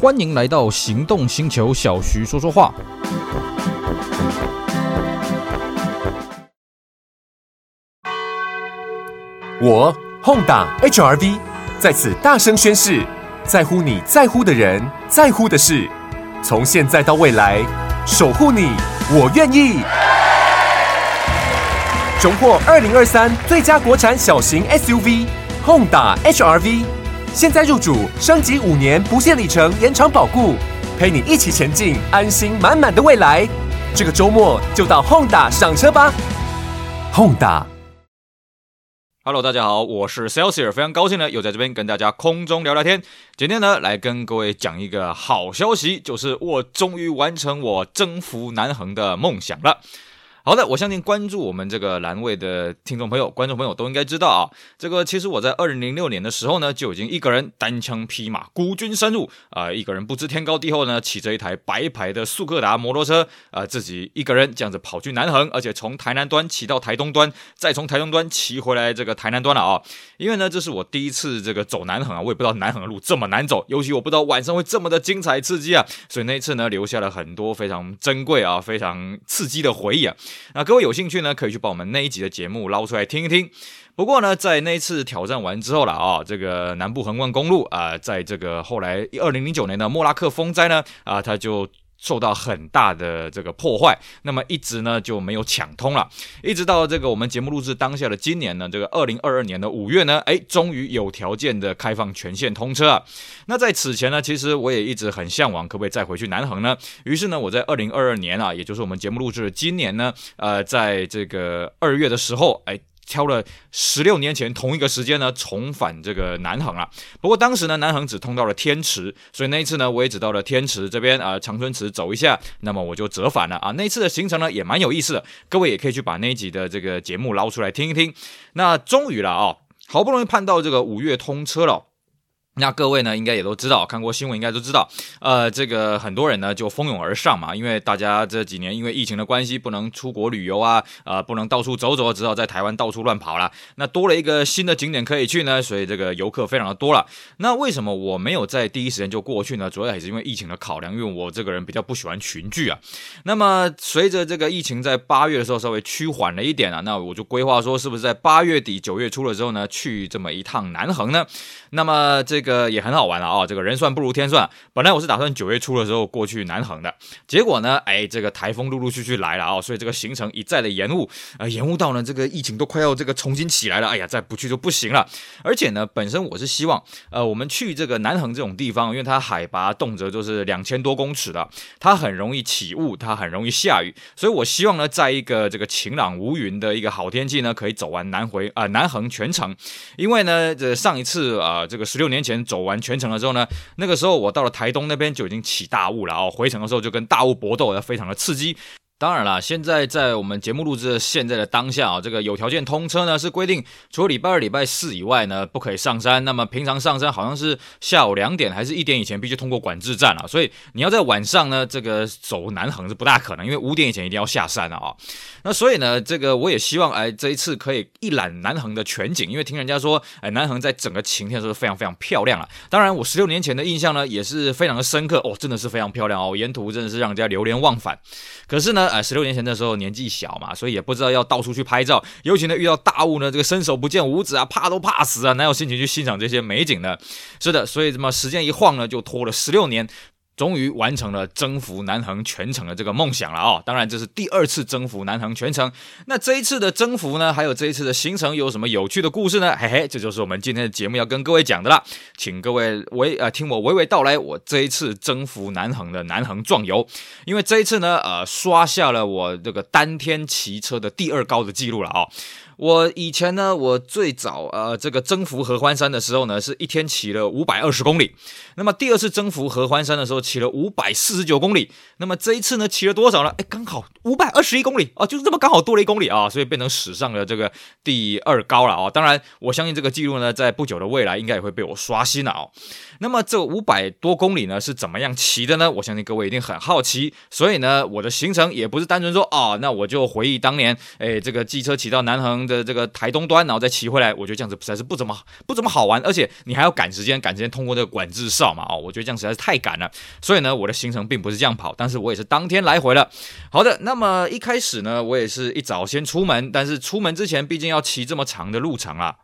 欢迎来到行动星球，小徐说说话。我 Honda HR-V 在此大声宣誓，在乎你在乎的人，在乎的事，从现在到未来，守护你，我愿意。荣获二零二三最佳国产小型 SUV Honda HR-V，现在入主，升级五年不限里程延长保固，陪你一起前进，安心满满的未来。这个周末就到 Honda 赏车吧，Honda。Hello，大家好，我是 Celsius，非常高兴呢，又在这边跟大家空中聊聊天。今天呢，来跟各位讲一个好消息，就是我终于完成我征服南横的梦想了。好的，我相信关注我们这个栏位的听众朋友、观众朋友都应该知道啊，这个其实我在二零零六年的时候呢，就已经一个人单枪匹马孤军深入啊、一个人不知天高地厚呢，骑着一台白牌的速克达摩托车啊、自己一个人这样子跑去南横，而且从台南端骑到台东端，再从台东端骑回来这个台南端了啊。因为呢，这是我第一次这个走南横啊，我也不知道南横的路这么难走，尤其我不知道晚上会这么的精彩刺激啊，所以那一次呢，留下了很多非常珍贵啊、非常刺激的回忆啊。那各位有兴趣呢，可以去把我们那一集的节目捞出来听一听。不过呢，在那一次挑战完之后了啊，这个南部横贯公路啊，在这个后来二零零九年的莫拉克风灾呢啊，它就。受到很大的这个破坏，那么一直呢就没有抢通了，一直到这个我们节目录制当下的今年呢，这个二零二二年的五月呢，哎，终于有条件的开放全线通车啊。那在此前呢，其实我也一直很向往，可不可以再回去南横呢？于是呢，我在二零二二年啊，也就是我们节目录制的今年呢，呃，在这个二月的时候，哎。挑了十六年前同一个时间呢，重返这个南航啊。不过当时呢，南航只通到了天池，所以那一次呢，我也只到了天池这边啊、长春池走一下，那么我就折返了啊。那一次的行程呢，也蛮有意思的，各位也可以去把那一集的这个节目捞出来听一听。那终于了啊、好不容易盼到这个五月通车了。那各位呢，应该也都知道，看过新闻应该都知道，呃，这个很多人呢就蜂拥而上嘛，因为大家这几年因为疫情的关系，不能出国旅游啊，呃，不能到处走走，只好在台湾到处乱跑了。那多了一个新的景点可以去呢，所以这个游客非常的多了。那为什么我没有在第一时间就过去呢？主要还是因为疫情的考量，因为我这个人比较不喜欢群聚啊。那么随着这个疫情在八月的时候稍微趋缓了一点啊，那我就规划说，是不是在八月底九月初的时候呢，去这么一趟南横呢？那么这个。这个也很好玩了啊！这个人算不如天算。本来我是打算九月初的时候过去南横的，结果呢，哎，这个台风陆陆续续来了啊，所以这个行程一再的延误，呃，延误到呢，这个疫情都快要这个重新起来了。哎呀，再不去就不行了。而且呢，本身我是希望，呃，我们去这个南横这种地方，因为它海拔动辄就是两千多公尺的，它很容易起雾，它很容易下雨，所以我希望呢，在一个这个晴朗无云的一个好天气呢，可以走完南回啊、南横全程。因为呢，这上一次啊、这个十六年前。走完全程了之后呢，那个时候我到了台东那边就已经起大雾了哦，回程的时候就跟大雾搏斗，非常的刺激。当然了，现在在我们节目录制的现在的当下啊，这个有条件通车呢，是规定除了礼拜二、礼拜四以外呢，不可以上山。那么平常上山好像是下午两点还是一点以前必须通过管制站了，所以你要在晚上呢，这个走南横是不大可能，因为五点以前一定要下山了啊。那所以呢，这个我也希望哎，这一次可以一览南横的全景，因为听人家说哎，南横在整个晴天的时候非常非常漂亮啊。当然，我十六年前的印象呢也是非常的深刻哦，真的是非常漂亮哦，沿途真的是让人家流连忘返。可是呢。啊，十六年前的时候年纪小嘛，所以也不知道要到处去拍照，尤其呢遇到大雾呢，这个伸手不见五指啊，怕都怕死啊，哪有心情去欣赏这些美景呢？是的，所以这么时间一晃呢，就拖了十六年。终于完成了征服南横全程的这个梦想了哦！当然这是第二次征服南横全程。那这一次的征服呢，还有这一次的行程有什么有趣的故事呢？嘿嘿，这就是我们今天的节目要跟各位讲的啦，请各位娓呃听我娓娓道来我这一次征服南横的南横壮游。因为这一次呢，呃，刷下了我这个单天骑车的第二高的记录了哦。我以前呢，我最早呃这个征服合欢山的时候呢，是一天骑了五百二十公里。那么第二次征服合欢山的时候，骑了五百四十九公里。那么这一次呢，骑了多少呢？哎，刚好五百二十一公里啊，就是这么刚好多了一公里啊，所以变成史上的这个第二高了啊。当然，我相信这个记录呢，在不久的未来应该也会被我刷新了啊。那么这五百多公里呢，是怎么样骑的呢？我相信各位一定很好奇。所以呢，我的行程也不是单纯说啊，那我就回忆当年，哎，这个机车骑到南横。的这个台东端，然后再骑回来，我觉得这样子实在是不怎么不怎么好玩，而且你还要赶时间，赶时间通过这个管制哨嘛，哦，我觉得这样实在是太赶了。所以呢，我的行程并不是这样跑，但是我也是当天来回了。好的，那么一开始呢，我也是一早先出门，但是出门之前毕竟要骑这么长的路程啊。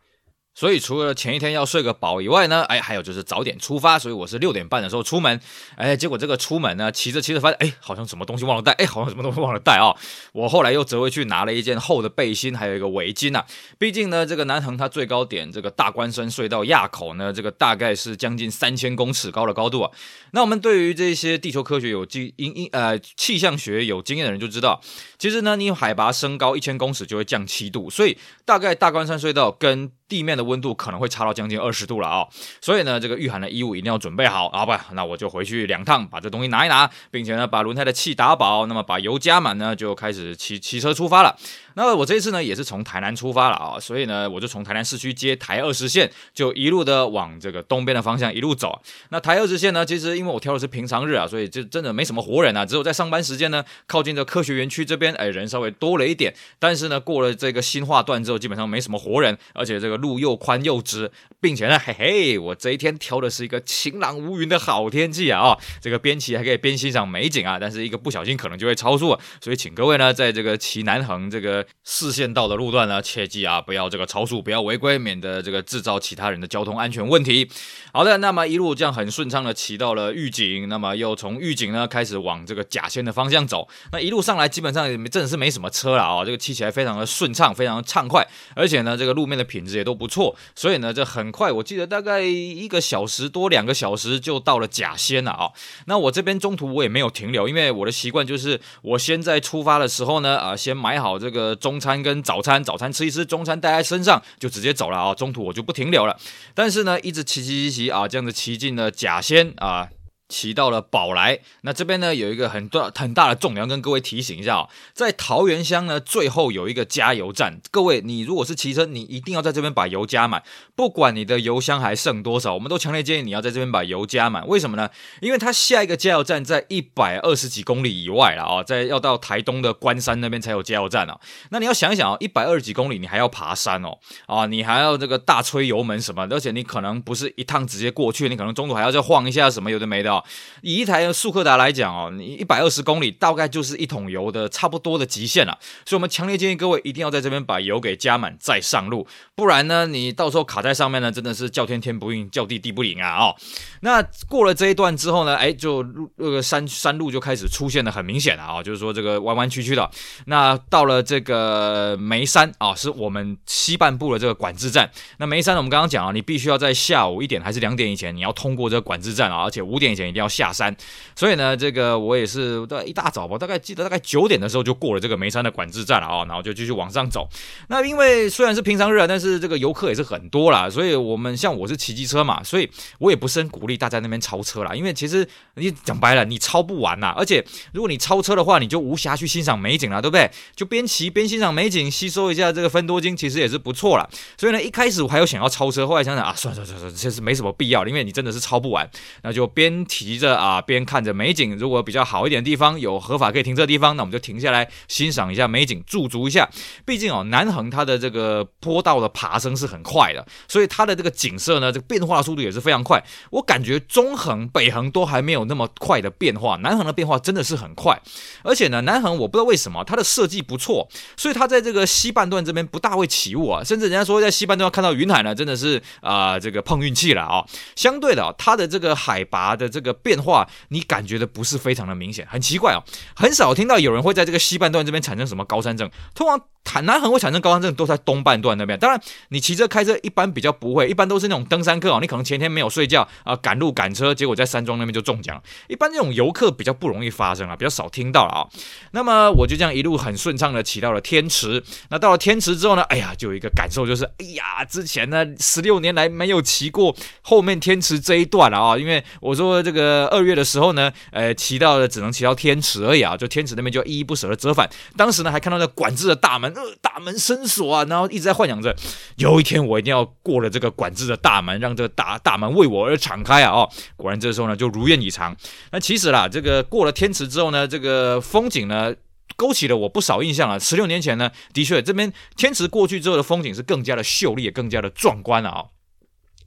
所以除了前一天要睡个饱以外呢，哎，还有就是早点出发，所以我是六点半的时候出门，哎，结果这个出门呢，骑着骑着发现，哎，好像什么东西忘了带，哎，好像什么东西忘了带啊、哦！我后来又折回去拿了一件厚的背心，还有一个围巾呐、啊。毕竟呢，这个南横它最高点这个大关山隧道垭口呢，这个大概是将近三千公尺高的高度啊。那我们对于这些地球科学有经因因呃气象学有经验的人就知道，其实呢，你海拔升高一千公尺就会降七度，所以大概大关山隧道跟地面的温度可能会差到将近二十度了啊、所以呢，这个御寒的衣物一定要准备好啊！不，那我就回去两趟，把这东西拿一拿，并且呢，把轮胎的气打饱，那么把油加满呢，就开始骑骑车出发了。那我这一次呢，也是从台南出发了啊，所以呢，我就从台南市区接台二十线，就一路的往这个东边的方向一路走。那台二十线呢，其实因为我挑的是平常日啊，所以就真的没什么活人啊，只有在上班时间呢，靠近这科学园区这边，哎，人稍微多了一点。但是呢，过了这个新化段之后，基本上没什么活人，而且这个路又宽又直，并且呢，嘿嘿，我这一天挑的是一个晴朗无云的好天气啊，哦，这个边骑还可以边欣赏美景啊，但是一个不小心可能就会超速，所以请各位呢，在这个骑南横这个。四线道的路段呢，切记啊，不要这个超速，不要违规，免得这个制造其他人的交通安全问题。好的，那么一路这样很顺畅的骑到了预警，那么又从预警呢开始往这个甲仙的方向走。那一路上来基本上也真的是没什么车了啊、这个骑起来非常的顺畅，非常的畅快，而且呢，这个路面的品质也都不错，所以呢，这很快，我记得大概一个小时多两个小时就到了甲仙了啊、那我这边中途我也没有停留，因为我的习惯就是我先在出发的时候呢，啊，先买好这个中餐跟早餐，早餐吃一吃，中餐带在身上就直接走了啊！中途我就不停留了。但是呢，一直骑骑骑骑啊，这样子骑进了甲仙啊。骑到了宝来，那这边呢有一个很大很大的重点，要跟各位提醒一下哦，在桃园乡呢最后有一个加油站，各位你如果是骑车，你一定要在这边把油加满，不管你的油箱还剩多少，我们都强烈建议你要在这边把油加满。为什么呢？因为它下一个加油站在一百二十几公里以外了啊，在要到台东的关山那边才有加油站哦。那你要想一想哦，一百二十几公里你还要爬山哦，啊，你还要这个大吹油门什么，而且你可能不是一趟直接过去，你可能中途还要再晃一下什么有的没的。以一台速克达来讲哦，你一百二十公里大概就是一桶油的差不多的极限了，所以我们强烈建议各位一定要在这边把油给加满再上路，不然呢，你到时候卡在上面呢，真的是叫天天不应，叫地地不灵啊！哦，那过了这一段之后呢，哎，就路那个山山路就开始出现的很明显了啊，就是说这个弯弯曲曲的。那到了这个梅山啊，是我们西半部的这个管制站。那梅山呢我们刚刚讲啊，你必须要在下午一点还是两点以前，你要通过这个管制站啊，而且五点以前一定要下。山，所以呢，这个我也是在一大早吧，大概记得大概九点的时候就过了这个眉山的管制站了啊，然后就继续往上走。那因为虽然是平常日啊，但是这个游客也是很多啦，所以我们像我是骑机车嘛，所以我也不是很鼓励大家那边超车啦，因为其实你讲白了，你超不完呐，而且如果你超车的话，你就无暇去欣赏美景了，对不对？就边骑边欣赏美景，吸收一下这个分多金，其实也是不错啦。所以呢，一开始我还有想要超车，后来想想啊，算了算了算了，其实没什么必要，因为你真的是超不完，那就边骑着。啊，边看着美景，如果比较好一点的地方，有合法可以停车的地方，那我们就停下来欣赏一下美景，驻足一下。毕竟哦，南横它的这个坡道的爬升是很快的，所以它的这个景色呢，这个变化速度也是非常快。我感觉中横、北横都还没有那么快的变化，南横的变化真的是很快。而且呢，南横我不知道为什么它的设计不错，所以它在这个西半段这边不大会起雾啊，甚至人家说在西半段看到云海呢，真的是啊、这个碰运气了啊、相对的、它的这个海拔的这个个变化，你感觉的不是非常的明显，很奇怪哦，很少听到有人会在这个西半段这边产生什么高山症，通常坦。南很会产生高山症，都在东半段那边。当然，你骑车开车一般比较不会，一般都是那种登山客哦。你可能前天没有睡觉啊，赶路赶车，结果在山庄那边就中奖。一般这种游客比较不容易发生啊，比较少听到了啊。那么我就这样一路很顺畅的骑到了天池。那到了天池之后呢，哎呀，就有一个感受就是，哎呀，之前呢十六年来没有骑过后面天池这一段了啊。因为我说这个个二月的时候呢，呃，骑到了只能骑到天池而已啊，就天池那边就依依不舍的折返。当时呢还看到那管制的大门。呃大门深锁啊，然后一直在幻想着，有一天我一定要过了这个管制的大门，让这个大大门为我而敞开啊！哦，果然这时候呢就如愿以偿。那其实啦，这个过了天池之后呢，这个风景呢。勾起了我不少印象啊。十六年前呢，的确这边天池过去之后的风景是更加的秀丽，也更加的壮观了啊。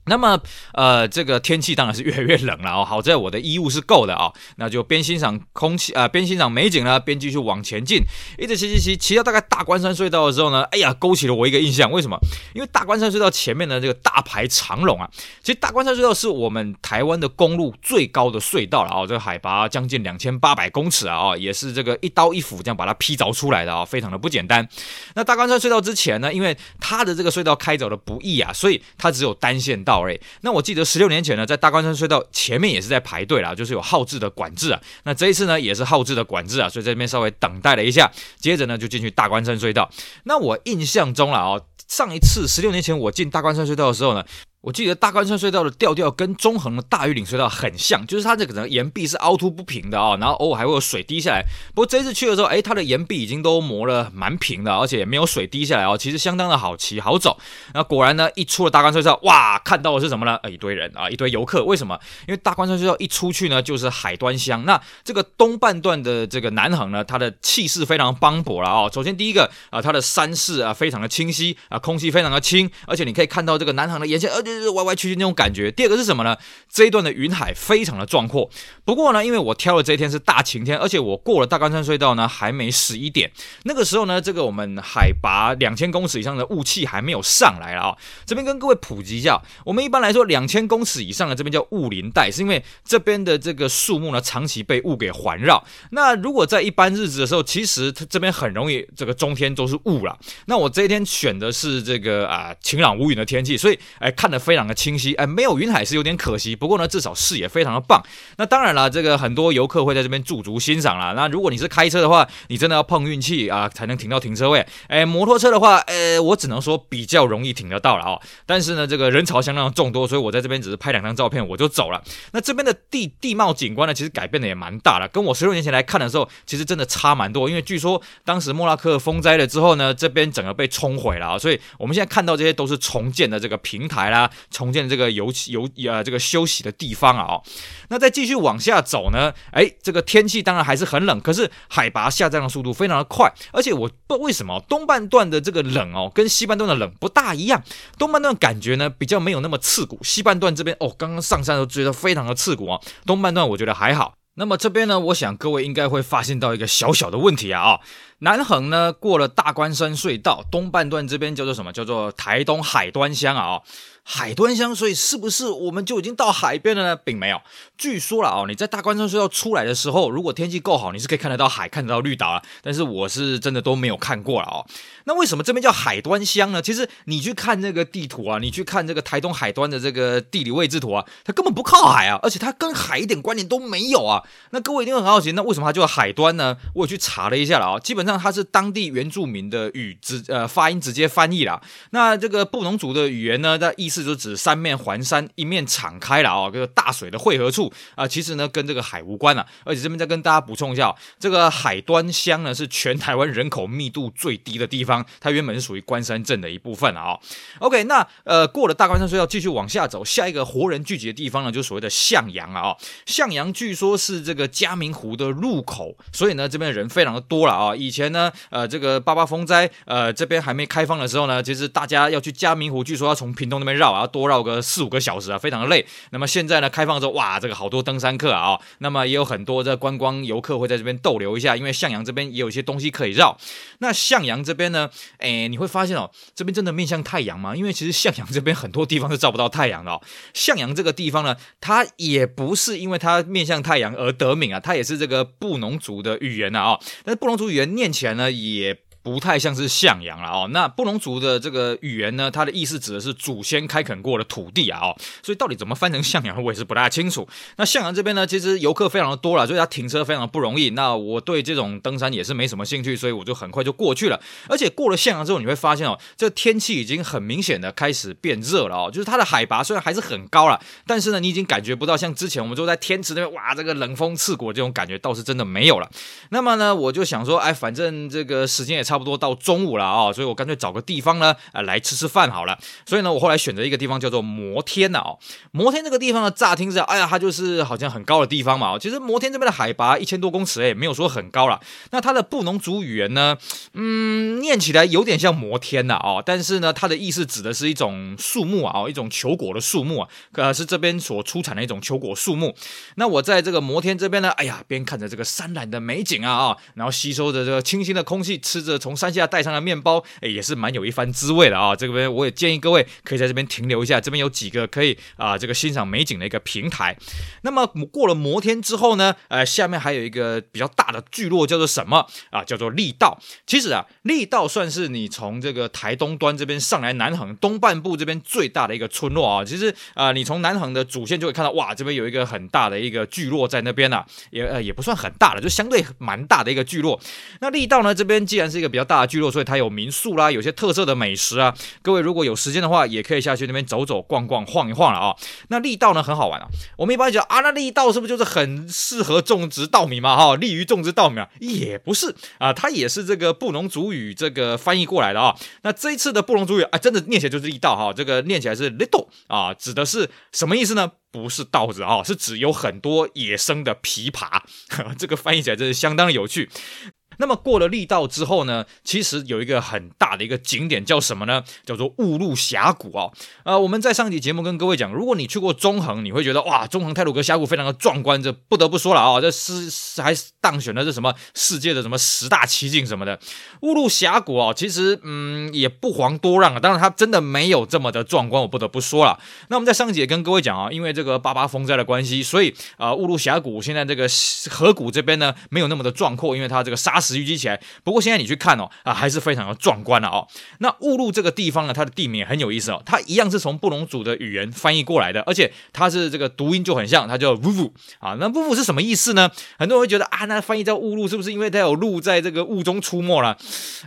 那么，呃，这个天气当然是越来越冷了哦。好在我的衣物是够的啊、哦，那就边欣赏空气啊、边欣赏美景呢，边继续往前进。一直骑骑骑，骑到大概大关山隧道的时候呢，哎呀，勾起了我一个印象。为什么？因为大关山隧道前面的这个大排长龙啊，其实大关山隧道是我们台湾的公路最高的隧道了啊、哦，这个海拔将近两千八百公尺啊，哦，也是这个一刀一斧这样把它劈凿出来的啊、哦，非常的不简单。那大关山隧道之前呢，因为它的这个隧道开凿的不易啊，所以它只有单线道。那我记得十六年前呢，在大关山隧道前面也是在排队啦，就是有号制的管制啊。那这一次呢，也是号制的管制啊，所以这边稍微等待了一下，接着呢就进去大关山隧道。那我印象中了啊，上一次十六年前我进大关山隧道的时候呢。我记得大关山隧道的调调跟中横的大玉岭隧道很像，就是它这个岩壁是凹凸不平的啊、然后偶尔还会有水滴下来。不过这次去的时候，哎，它的岩壁已经都磨了蛮平的，而且也没有水滴下来哦，其实相当的好骑好走。那果然呢，一出了大关山隧道，哇，看到的是什么呢？一堆人啊，一堆游客。为什么？因为大关山隧道一出去呢，就是海端乡。那这个东半段的这个南横呢，它的气势非常磅礴了啊、哦。首先第一个啊，它的山势啊非常的清晰啊，空气非常的清，而且你可以看到这个南横的沿线，呃，就是歪歪曲曲那种。感觉。第二个是什么呢？这一段的云海非常的壮阔。不过呢，因为我挑的这一天是大晴天，而且我过了大关山隧道呢，还没十一点。那个时候呢，这个我们海拔两千公尺以上的雾气还没有上来了啊。这边跟各位普及一下，我们一般来说两千公尺以上的这边叫雾林带，是因为这边的这个树木呢长期被雾给环绕。那如果在一般日子的时候，其实它这边很容易这个中天都是雾了。那我这一天选的是这个啊晴朗无云的天气，所以哎看的非常的清晰。哎，没有云海是有点可惜，不过呢，至少视野非常的棒。那当然了，这个很多游客会在这边驻足欣赏啦。那如果你是开车的话，你真的要碰运气啊，才能停到停车位。哎，摩托车的话，呃，我只能说比较容易停得到了哦。但是呢，这个人潮相当众多，所以我在这边只是拍两张照片我就走了。那这边的地地貌景观呢，其实改变的也蛮大了，跟我十六年前来看的时候，其实真的差蛮多。因为据说当时莫拉克风灾了之后呢，这边整个被冲毁了啊，所以我们现在看到这些都是重建的这个平台啦，重建这个。游游呃，这个休息的地方啊，哦，那再继续往下走呢，哎，这个天气当然还是很冷，可是海拔下降的速度非常的快，而且我不为什么东半段的这个冷哦，跟西半段的冷不大一样，东半段感觉呢比较没有那么刺骨，西半段这边哦，刚刚上山都觉得非常的刺骨啊，东半段我觉得还好。那么这边呢，我想各位应该会发现到一个小小的问题啊，哦，南横呢过了大关山隧道，东半段这边叫做什么？叫做台东海端乡啊，哦。海端乡，所以是不是我们就已经到海边了呢？并没有。据说了哦，你在大关山隧道出来的时候，如果天气够好，你是可以看得到海，看得到绿岛啊。但是我是真的都没有看过了哦。那为什么这边叫海端乡呢？其实你去看这个地图啊，你去看这个台东海端的这个地理位置图啊，它根本不靠海啊，而且它跟海一点关联都没有啊。那各位一定很好奇，那为什么它叫海端呢？我也去查了一下了啊，基本上它是当地原住民的语直呃发音直接翻译啦。那这个布农族的语言呢，它意思。就指三面环山，一面敞开了啊，这个大水的汇合处啊，其实呢跟这个海无关啊。而且这边再跟大家补充一下，这个海端乡呢是全台湾人口密度最低的地方，它原本是属于关山镇的一部分啊。OK，那呃过了大关山隧道，继续往下走，下一个活人聚集的地方呢，就是所谓的向阳啊。向阳据说是这个嘉明湖的入口，所以呢这边人非常的多了啊。以前前呢，呃这个八八风灾，呃这边还没开放的时候呢，其实大家要去嘉明湖，据说要从屏东那边绕。要多绕个四五个小时啊，非常的累。那么现在呢，开放之后，哇，这个好多登山客啊，哦，那么也有很多的观光游客会在这边逗留一下，因为向阳这边也有一些东西可以绕。那向阳这边呢，哎，你会发现哦，这边真的面向太阳吗？因为其实向阳这边很多地方是照不到太阳的哦。向阳这个地方呢，它也不是因为它面向太阳而得名啊，它也是这个布农族的语言啊，哦，但是布农族语言念并且呢，也。不太像是向阳了哦，那布农族的这个语言呢，它的意思指的是祖先开垦过的土地啊哦，所以到底怎么翻成向阳，我也是不大清楚。那向阳这边呢，其实游客非常的多了，所以它停车非常的不容易。那我对这种登山也是没什么兴趣，所以我就很快就过去了。而且过了向阳之后，你会发现哦，这天气已经很明显的开始变热了哦，就是它的海拔虽然还是很高了，但是呢，你已经感觉不到像之前我们就在天池那边哇，这个冷风刺骨这种感觉倒是真的没有了。那么呢，我就想说，哎，反正这个时间也差差不多到中午了啊，所以我干脆找个地方呢，呃，来吃吃饭好了。所以呢，我后来选择一个地方叫做摩天呐哦。摩天这个地方呢，乍听是，哎呀，它就是好像很高的地方嘛。其实摩天这边的海拔一千多公尺，哎，没有说很高了。那它的布农族语言呢，嗯，念起来有点像摩天呐哦，但是呢，它的意思指的是一种树木啊，一种球果的树木啊，呃，是这边所出产的一种球果树木。那我在这个摩天这边呢，哎呀，边看着这个山岚的美景啊啊，然后吸收着这个清新的空气，吃着从山下带上的面包，哎，也是蛮有一番滋味的啊。这边我也建议各位可以在这边停留一下，这边有几个可以啊、这个欣赏美景的一个平台。那么过了摩天之后呢，呃，下面还有一个比较大的聚落，叫做什么啊？叫做力道。其实啊，力道算是你从这个台东端这边上来南横东半部这边最大的一个村落啊。其实啊、你从南横的主线就会看到，哇，这边有一个很大的一个聚落在那边啊，也呃也不算很大了，就相对蛮大的一个聚落。那力道呢，这边既然是一个比较大的聚落，所以它有民宿啦，有些特色的美食啊。各位如果有时间的话，也可以下去那边走走逛逛晃一晃了啊。那力道呢，很好玩啊。我们一般讲啊，那力道是不是就是很适合种植稻米嘛？哈，利于种植稻米啊？也不是啊，它也是这个布农族语这个翻译过来的啊。那这一次的布农族语啊，真的念起来就是力道哈，这个念起来是 little 啊，指的是什么意思呢？不是稻子啊，是指有很多野生的枇杷。这个翻译起来真是相当有趣。那么过了力道之后呢，其实有一个很大的一个景点叫什么呢？叫做雾鹿峡谷哦。呃，我们在上集节目跟各位讲，如果你去过中横，你会觉得哇，中横太鲁阁峡谷非常的壮观，这不得不说了啊、这是还当选的是什么世界的什么十大奇景什么的。雾鹿峡谷哦，其实嗯也不遑多让啊，当然它真的没有这么的壮观，我不得不说了。那我们在上集也跟各位讲啊，因为这个八八风灾的关系，所以啊雾鹿峡谷现在这个河谷这边呢没有那么的壮阔，因为它这个沙石。石淤积起来，不过现在你去看哦，啊，还是非常的壮观了哦。那雾鹿这个地方呢，它的地名也很有意思哦，它一样是从布隆族的语言翻译过来的，而且它是这个读音就很像，它叫 vuvu 啊。那 vuvu 是什么意思呢？很多人会觉得啊，那翻译叫雾鹿是不是因为它有鹿在这个雾中出没了？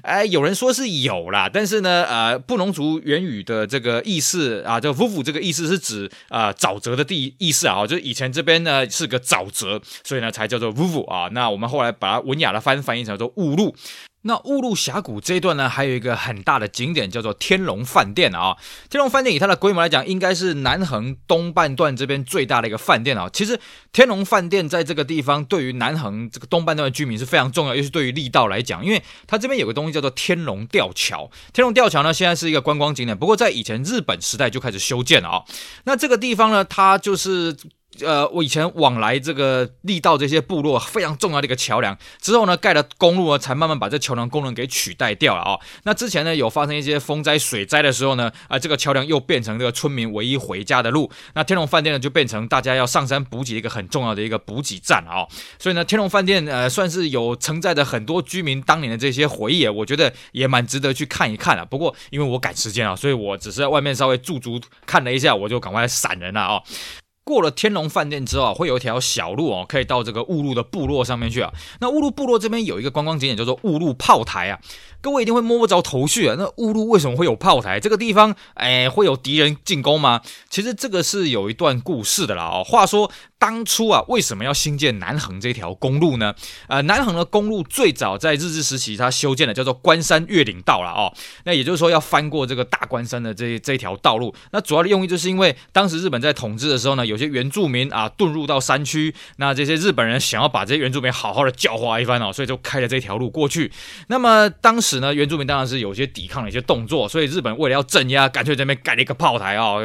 哎，有人说是有啦，但是呢，呃，布隆族原语的这个意思啊，叫 vuvu 这个意思是指啊沼泽的地意思啊，就是以前这边呢是个沼泽，所以呢才叫做 vuvu 啊。那我们后来把它文雅的翻翻译成。叫做雾路，那雾路峡谷这一段呢，还有一个很大的景点叫做天龙饭店啊。天龙饭店以它的规模来讲，应该是南横东半段这边最大的一个饭店啊。其实天龙饭店在这个地方，对于南横这个东半段的居民是非常重要，尤其是对于力道来讲，因为它这边有个东西叫做天龙吊桥。天龙吊桥呢，现在是一个观光景点，不过在以前日本时代就开始修建了啊。那这个地方呢，它就是。呃，我以前往来这个力道这些部落非常重要的一个桥梁，之后呢盖了公路呢，才慢慢把这桥梁功能给取代掉了啊、哦。那之前呢有发生一些风灾水灾的时候呢，啊、这个桥梁又变成这个村民唯一回家的路。那天龙饭店呢就变成大家要上山补给一个很重要的一个补给站啊、哦。所以呢天龙饭店呃算是有承载着很多居民当年的这些回忆，我觉得也蛮值得去看一看啊。不过因为我赶时间啊，所以我只是在外面稍微驻足看了一下，我就赶快闪人了啊、哦。过了天龙饭店之后啊，会有一条小路哦，可以到这个雾鹿的部落上面去啊。那雾鹿部落这边有一个观光景点叫做雾鹿炮台啊。各位一定会摸不着头绪啊！那雾路为什么会有炮台？这个地方，哎，会有敌人进攻吗？其实这个是有一段故事的啦哦。话说当初啊，为什么要兴建南横这条公路呢？呃，南横的公路最早在日治时期，它修建的叫做关山越岭道了哦。那也就是说要翻过这个大关山的这这条道路。那主要的用意就是因为当时日本在统治的时候呢，有些原住民啊遁入到山区，那这些日本人想要把这些原住民好好的教化一番哦，所以就开了这条路过去。那么当时。呢，原住民当然是有些抵抗的一些动作，所以日本为了要镇压，干脆在那边盖了一个炮台啊。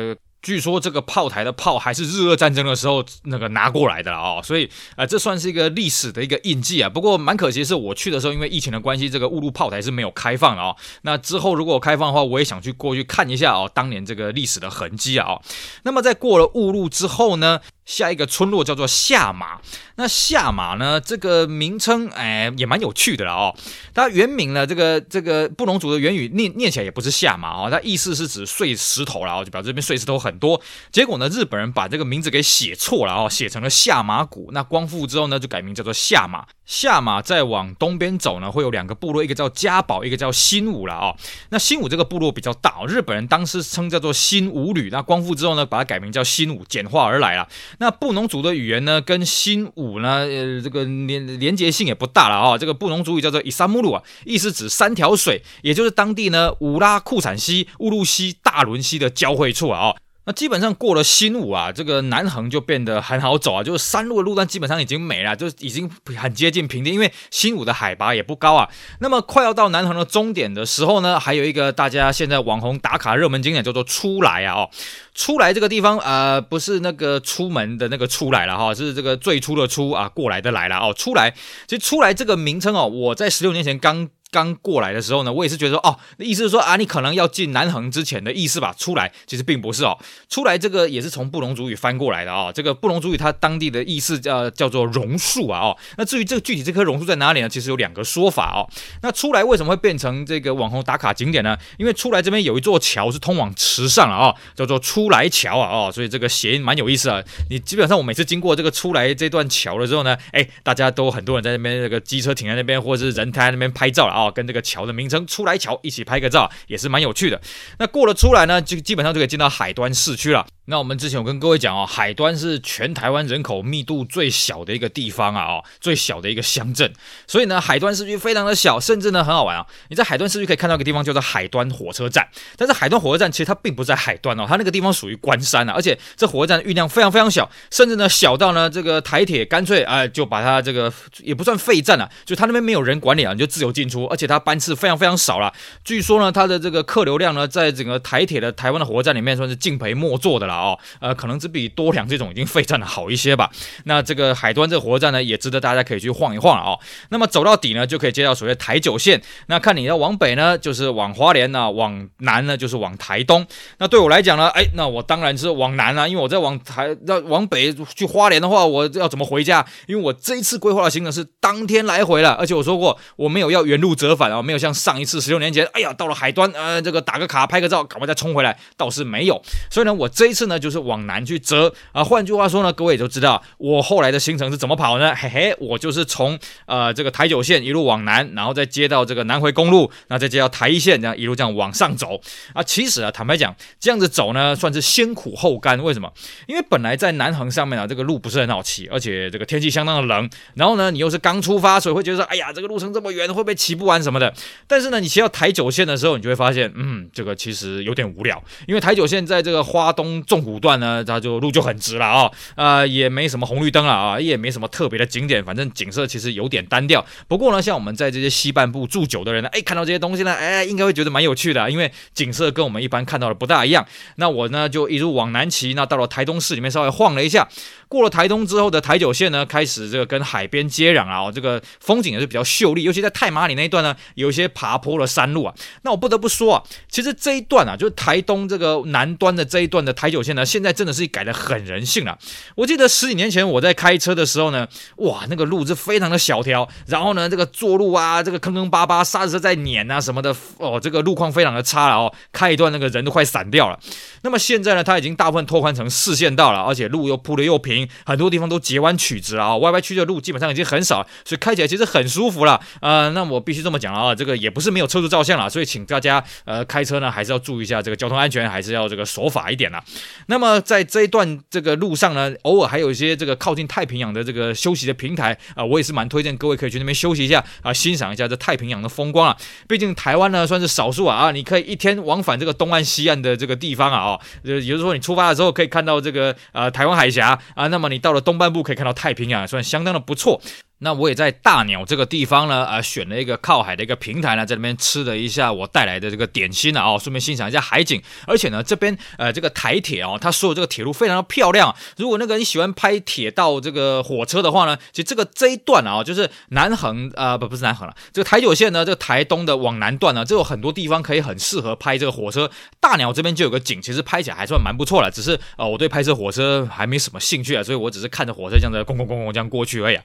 据说这个炮台的炮还是日俄战争的时候那个拿过来的啊，所以呃，这算是一个历史的一个印记啊。不过蛮可惜的是，我去的时候因为疫情的关系，这个雾路炮台是没有开放的啊。那之后如果开放的话，我也想去过去看一下哦，当年这个历史的痕迹啊。那么在过了雾路之后呢，下一个村落叫做下马，那下马呢，这个名称哎也蛮有趣的了哦。它原名呢，这个这个布隆族的原语念念起来也不是下马哦，它意思是指碎石头了哦，就表示这边碎石头很多。结果呢，日本人把这个名字给写错了哦，写成了下马谷。那光复之后呢，就改名叫做下马。下马再往东边走呢，会有两个部落，一个叫加宝，一个叫新武了哦。那新武这个部落比较大，日本人当时称叫做新武旅。那光复之后呢，把它改名叫新武，简化而来了。那布农族的语言呢，跟新武呢，呃，这个连连结性也不大了啊、这个布农族语叫做伊萨穆鲁啊，意思指三条水，也就是当地呢乌拉库产溪、乌鲁溪、大仑溪的交汇处啊。哦那基本上过了新武啊，这个南横就变得很好走啊，就是山路的路段基本上已经没了，就已经很接近平地，因为新武的海拔也不高啊。那么快要到南横的终点的时候呢，还有一个大家现在网红打卡热门景点叫做出来啊哦，出来这个地方呃不是那个出门的那个出来了哈，是这个最初的出啊过来的来了哦，出来其实出来这个名称哦，我在十六年前刚。刚过来的时候呢，我也是觉得说，哦，那意思是说啊，你可能要进南横之前的意思吧？出来其实并不是哦，出来这个也是从布隆族语翻过来的哦。这个布隆族语它当地的意思叫叫做榕树啊哦。那至于这个具体这棵榕树在哪里呢？其实有两个说法哦。那出来为什么会变成这个网红打卡景点呢？因为出来这边有一座桥是通往池上了哦，叫做出来桥啊哦，所以这个谐音蛮有意思啊。你基本上我每次经过这个出来这段桥的时候呢，哎，大家都很多人在那边那个机车停在那边，或者是人在那边拍照了啊。跟这个桥的名称出来桥一起拍个照也是蛮有趣的。那过了出来呢，就基本上就可以进到海端市区了。那我们之前有跟各位讲哦，海端是全台湾人口密度最小的一个地方啊，哦，最小的一个乡镇。所以呢，海端市区非常的小，甚至呢很好玩啊。你在海端市区可以看到一个地方叫做海端火车站，但是海端火车站其实它并不在海端哦，它那个地方属于关山啊，而且这火车站的运量非常非常小，甚至呢小到呢这个台铁干脆啊、就把它这个也不算废站啊，就它那边没有人管理啊，你就自由进出，而且它班次非常非常少了。据说呢，它的这个客流量呢，在整个台铁的台湾的火车站里面算是敬陪末座的了哦，呃，可能只比多良这种已经废站的好一些吧。那这个海端这个火车站呢，也值得大家可以去晃一晃了哦。那么走到底呢，就可以接到所谓台九线。那看你要往北呢，就是往花莲呢；往南呢，就是往台东。那对我来讲呢，哎，那我当然是往南啊，因为我在往台要往北去花莲的话，我要怎么回家？因为我这一次规划的行程是当天来回了，而且我说过我没有要原路折返啊，没有像上一次十六年前，哎呀，到了海端，呃，这个打个卡拍个照，赶快再冲回来，倒是没有。所以呢，我这一次呢，就是往南去折啊。换句话说呢，各位也都知道我后来的行程是怎么跑呢？嘿嘿，我就是从呃这个台九线一路往南，然后再接到这个南回公路，那再接到台一线，这样一路这样往上走啊。其实啊，坦白讲，这样子走呢，算是先苦后甘。为什么？因为本来在南横上面啊，这个路不是很好骑，而且这个天气相当的冷。然后呢，你又是刚出发，所以会觉得说，哎呀，这个路程这么远，会不会骑不玩什么的？但是呢，你骑到台九线的时候，你就会发现，嗯，这个其实有点无聊，因为台九线在这个花东纵谷段呢，它就路就很直了啊、哦，呃，也没什么红绿灯了啊，也没什么特别的景点，反正景色其实有点单调。不过呢，像我们在这些西半部住久的人呢，哎，看到这些东西呢，哎，应该会觉得蛮有趣的，因为景色跟我们一般看到的不大一样。那我呢，就一路往南骑，那到了台东市里面稍微晃了一下。过了台东之后的台九线呢，开始这个跟海边接壤啊，这个风景也是比较秀丽，尤其在太麻里那一段呢，有一些爬坡的山路啊。那我不得不说啊，其实这一段啊，就是台东这个南端的这一段的台九线呢，现在真的是改的很人性了。我记得十几年前我在开车的时候呢，哇，那个路是非常的小条，然后呢，这个坐路啊，这个坑坑巴巴，刹车在碾啊什么的，哦，这个路况非常的差了哦，开一段那个人都快散掉了。那么现在呢，它已经大部分拓宽成四线道了，而且路又铺的又平。很多地方都截弯曲直了啊，歪歪曲的路基本上已经很少了，所以开起来其实很舒服了。呃，那我必须这么讲啊，这个也不是没有车主照相了，所以请大家呃开车呢还是要注意一下这个交通安全，还是要这个守法一点啦。那么在这一段这个路上呢，偶尔还有一些这个靠近太平洋的这个休息的平台啊，我也是蛮推荐各位可以去那边休息一下啊，欣赏一下这太平洋的风光啊。毕竟台湾呢算是少数啊，你可以一天往返这个东岸西岸的这个地方啊哦，也就是说你出发的时候可以看到这个呃台湾海峡啊，那么你到了东半部可以看到太平洋，算相当的不错。那我也在大鸟这个地方呢，呃，选了一个靠海的一个平台呢，在那边吃了一下我带来的这个点心啊，哦，顺便欣赏一下海景。而且呢，这边呃这个台铁哦，它所有这个铁路非常的漂亮。如果那个你喜欢拍铁道这个火车的话呢，其实这个这一段啊，就是南横啊，不不是南横了，这个台九线呢，这个台东的往南段呢，这有很多地方可以很适合拍这个火车。大鸟这边就有个景，其实拍起来还算蛮不错的，只是呃我对拍摄火车还没什么兴趣啊，所以我只是看着火车这样子咣咣咣咣这样过去而已。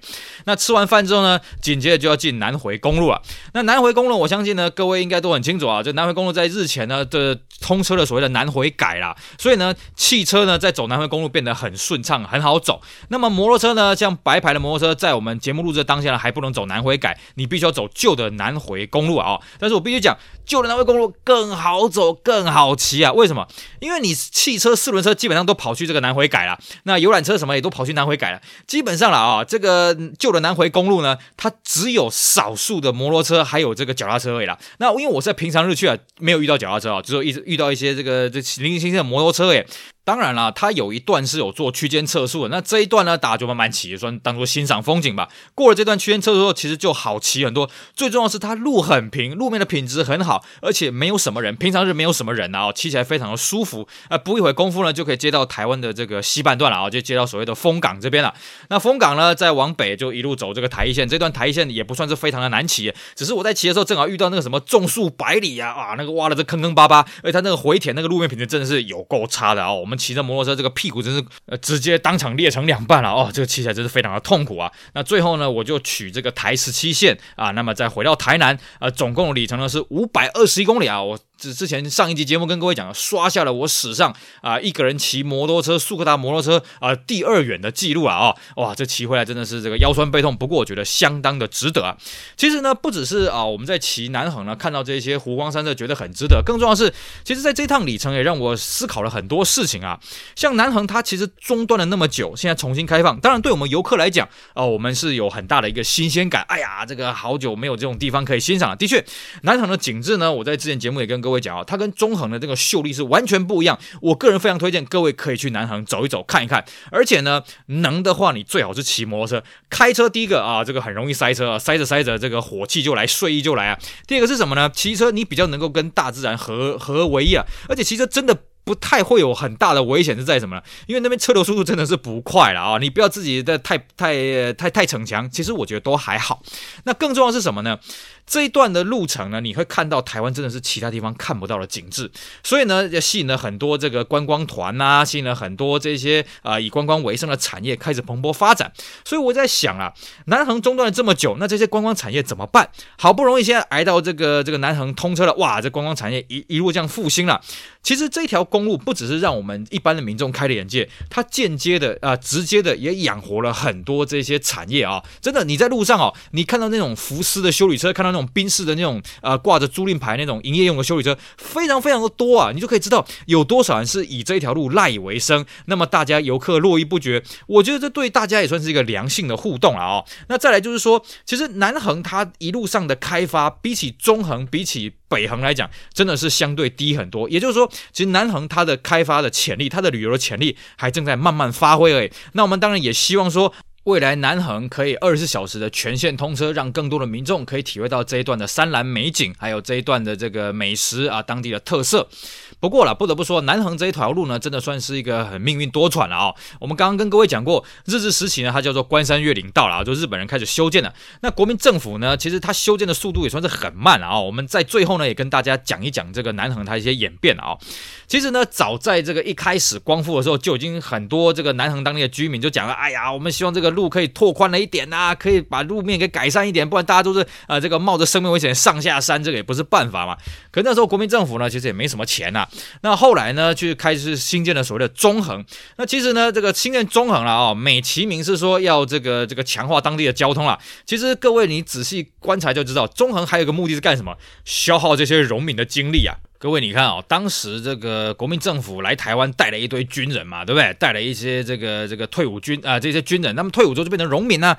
那吃完饭之后呢，紧接着就要进南回公路了。那南回公路，我相信呢，各位应该都很清楚啊。这南回公路在日前呢的通车了所谓的南回改啦，所以呢，汽车呢在走南回公路变得很顺畅，很好走。那么摩托车呢，像白牌的摩托车，在我们节目录制当下呢，还不能走南回改，你必须要走旧的南回公路啊。但是我必须讲，旧的南回公路更好走，更好骑啊。为什么？因为你汽车四轮车基本上都跑去这个南回改了，那游览车什么也都跑去南回改了。基本上了啊，这个旧的南回公路呢，它只有少数的摩托车还有这个脚踏车位了。那因为我在平常日去啊，没有遇到脚踏车啊，只有一直遇到一些这个这零零星星的摩托车诶。当然啦，它有一段是有做区间测速的，那这一段呢，大家就慢慢骑，也算当做欣赏风景吧。过了这段区间测速后，其实就好骑很多。最重要是它路很平，路面的品质很好，而且没有什么人，平常日没有什么人啊，骑起来非常的舒服。啊，不一会功夫呢，就可以接到台湾的这个西半段了啊，就接到所谓的枫港这边了。那枫港呢，再往北就一路走这个台一线，这段台一线也不算是非常的难骑，只是我在骑的时候正好遇到那个什么种树百里呀，啊，那个挖的这坑坑巴巴，而且它那个回填那个路面品质真的是有够差的啊。我们我们骑着摩托车这个。屁股真是呃，直接当场裂成两半了哦，这个骑起来真是非常的痛苦啊。那最后呢，我就取这个台十七线啊，那么再回到台南，呃，总共里程呢是五百二十一公里啊，我。之之前上一集节目跟各位讲，刷下了我史上啊一个人骑摩托车速克达摩托车啊第二远的记录啊啊哇这骑回来真的是这个腰酸背痛，不过我觉得相当的值得啊。其实呢不只是啊我们在骑南横呢看到这些湖光山色觉得很值得，更重要是，其实在这趟里程也让我思考了很多事情啊。像南横它其实中断了那么久，现在重新开放，当然对我们游客来讲啊我们是有很大的一个新鲜感。哎呀这个好久没有这种地方可以欣赏了。的确，南横的景致呢，我在之前节目也跟各位。各位讲啊，它跟中恒的这个秀丽是完全不一样。我个人非常推荐各位可以去南航走一走、看一看。而且呢，能的话你最好是骑摩托车，开车第一个啊，这个很容易塞车，塞着塞着这个火气就来，睡意就来啊。第二个是什么呢？骑车你比较能够跟大自然合合为一啊，而且骑车真的。不太会有很大的危险是在什么呢？因为那边车流速度真的是不快了啊！你不要自己的太太太太逞强，其实我觉得都还好。那更重要是什么呢？这一段的路程呢，你会看到台湾真的是其他地方看不到的景致，所以呢，也吸引了很多这个观光团呐，吸引了很多这些啊、以观光为生的产业开始蓬勃发展。所以我在想啊，南横中断了这么久，那这些观光产业怎么办？好不容易现在挨到这个这个南横通车了，哇，这观光产业一一路这样复兴了。其实这条公路不只是让我们一般的民众开了眼界，它间接的啊、直接的也养活了很多这些产业啊！真的，你在路上哦，你看到那种福斯的修理车，看到那种宾士的那种呃挂着租赁牌那种营业用的修理车，非常非常的多啊！你就可以知道有多少人是以这一条路赖以为生。那么大家游客络绎不绝，我觉得这对大家也算是一个良性的互动了啊！那再来就是说，其实南横它一路上的开发，比起中横，比起北横来讲，真的是相对低很多。也就是说，其实南横它的开发的潜力，它的旅游的潜力还正在慢慢发挥而已。那我们当然也希望说，未来南横可以二十四小时的全线通车，让更多的民众可以体会到这一段的山峦美景，还有这一段的这个美食啊，当地的特色。不过了，不得不说，南横这一条路呢，真的算是一个很命运多舛了啊、我们刚刚跟各位讲过，日治时期呢，它叫做关山越岭道了啊，就日本人开始修建了。那国民政府呢，其实它修建的速度也算是很慢了啊、我们在最后呢，也跟大家讲一讲这个南横它一些演变啊、其实呢，早在这个一开始光复的时候，就已经很多这个南横当地的居民就讲了，哎呀，我们希望这个路可以拓宽了一点呐、可以把路面给改善一点，不然大家都是呃这个冒着生命危险上下山，这个也不是办法嘛。可那时候国民政府呢，其实也没什么钱呐、那后来呢，就开始新建了所谓的中横。那其实呢，这个新建中横了啊，美其名是说要这个这个强化当地的交通了。其实各位你仔细观察就知道，中横还有个目的是干什么？消耗这些荣民的精力啊。各位你看哦，当时这个国民政府来台湾带了一堆军人嘛，对不对？带了一些这个这个退伍军啊、这些军人，那么退伍之后就变成农民呢、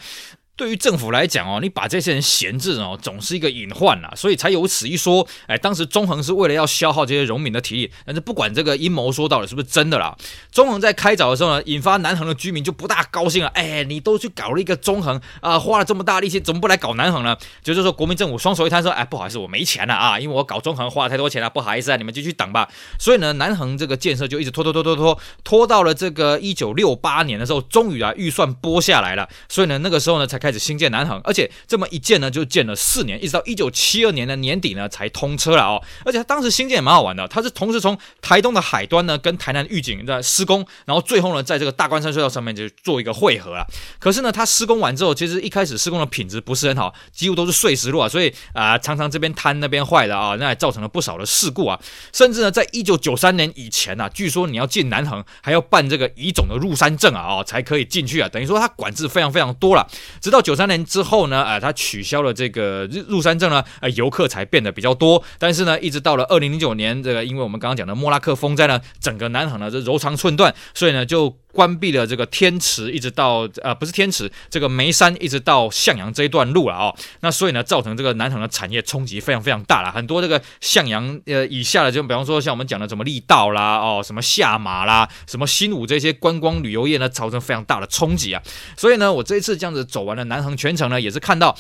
对于政府来讲哦，你把这些人闲置哦，总是一个隐患呐，所以才有此一说。哎，当时中横是为了要消耗这些荣民的体力，但是不管这个阴谋说到底是不是真的啦，中横在开凿的时候呢，引发南横的居民就不大高兴了。哎，你都去搞了一个中横啊，花了这么大力气，怎么不来搞南横呢？就是说国民政府双手一摊说，哎，不好意思，我没钱了啊，因为我搞中横花了太多钱了，不好意思啊，你们继续等吧。所以呢，南横这个建设就一直拖拖拖拖拖拖到了这个一九六八年的时候，终于啊预算拨下来了。所以呢，那个时候呢才开始新建南横，而且这么一建呢，就建了四年，一直到一九七二年的年底呢才通车了哦。而且它当时新建也蛮好玩的，它是同时从台东的海端呢跟台南预警在施工，然后最后呢在这个大关山隧道上面就做一个汇合了。可是呢，它施工完之后，其实一开始施工的品质不是很好，几乎都是碎石路啊，所以啊、常常这边坍那边坏的啊，那也造成了不少的事故啊。甚至呢，在一九九三年以前呢、啊，据说你要进南横还要办这个乙种的入山证啊，哦才可以进去啊，等于说它管制非常非常多了。直到九三年之后呢，呃，它取消了这个入入山证呢，呃，游客才变得比较多。但是呢，一直到了二零零九年，这个因为我们刚刚讲的莫拉克风灾呢，整个南航呢就柔肠寸断，所以呢就。关闭了这个天池，一直到呃不是天池，这个眉山一直到向阳这一段路了哦。那所以呢，造成这个南横的产业冲击非常非常大了。很多这个向阳呃以下的，就比方说像我们讲的什么力道啦，哦什么下马啦，什么新武这些观光旅游业呢，造成非常大的冲击啊。所以呢，我这一次这样子走完了南横全程呢，也是看到，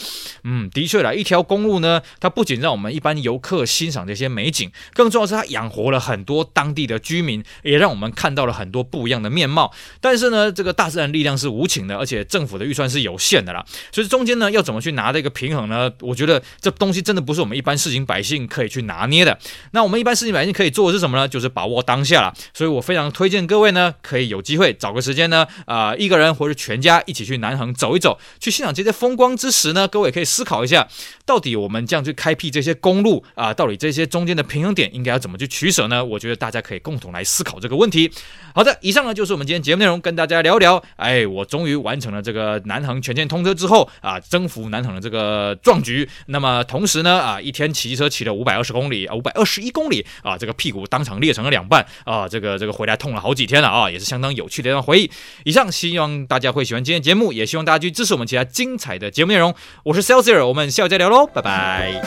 嗯，的确啦，一条公路呢，它不仅让我们一般游客欣赏这些美景，更重要是它养活了很多当地的居民，也让我们看到了很多不一样的面貌。但是呢，这个大自然力量是无情的，而且政府的预算是有限的啦。所以中间呢，要怎么去拿这个平衡呢？我觉得这东西真的不是我们一般市井百姓可以去拿捏的。那我们一般市井百姓可以做的是什么呢？就是把握当下了。所以我非常推荐各位呢，可以有机会找个时间呢，啊、一个人或者全家一起去南横走一走，去欣赏这些风光之时呢，各位可以思考一下，到底我们这样去开辟这些公路啊、到底这些中间的平衡点应该要怎么去取舍呢？我觉得大家可以共同来思考这个问题。好的，以上呢就是我们今天节节目内容，跟大家聊聊。哎，我终于完成了这个南横全线通车之后啊，征服南横的这个壮举。那么同时呢啊，一天骑车骑了五百二十公里啊，五百二十一公里啊，这个屁股当场裂成了两半啊，这个这个回来痛了好几天了啊，也是相当有趣的一段回忆。以上，希望大家会喜欢今天节目，也希望大家去支持我们其他精彩的节目内容。我是 Celsius，我们下午再聊喽，拜拜。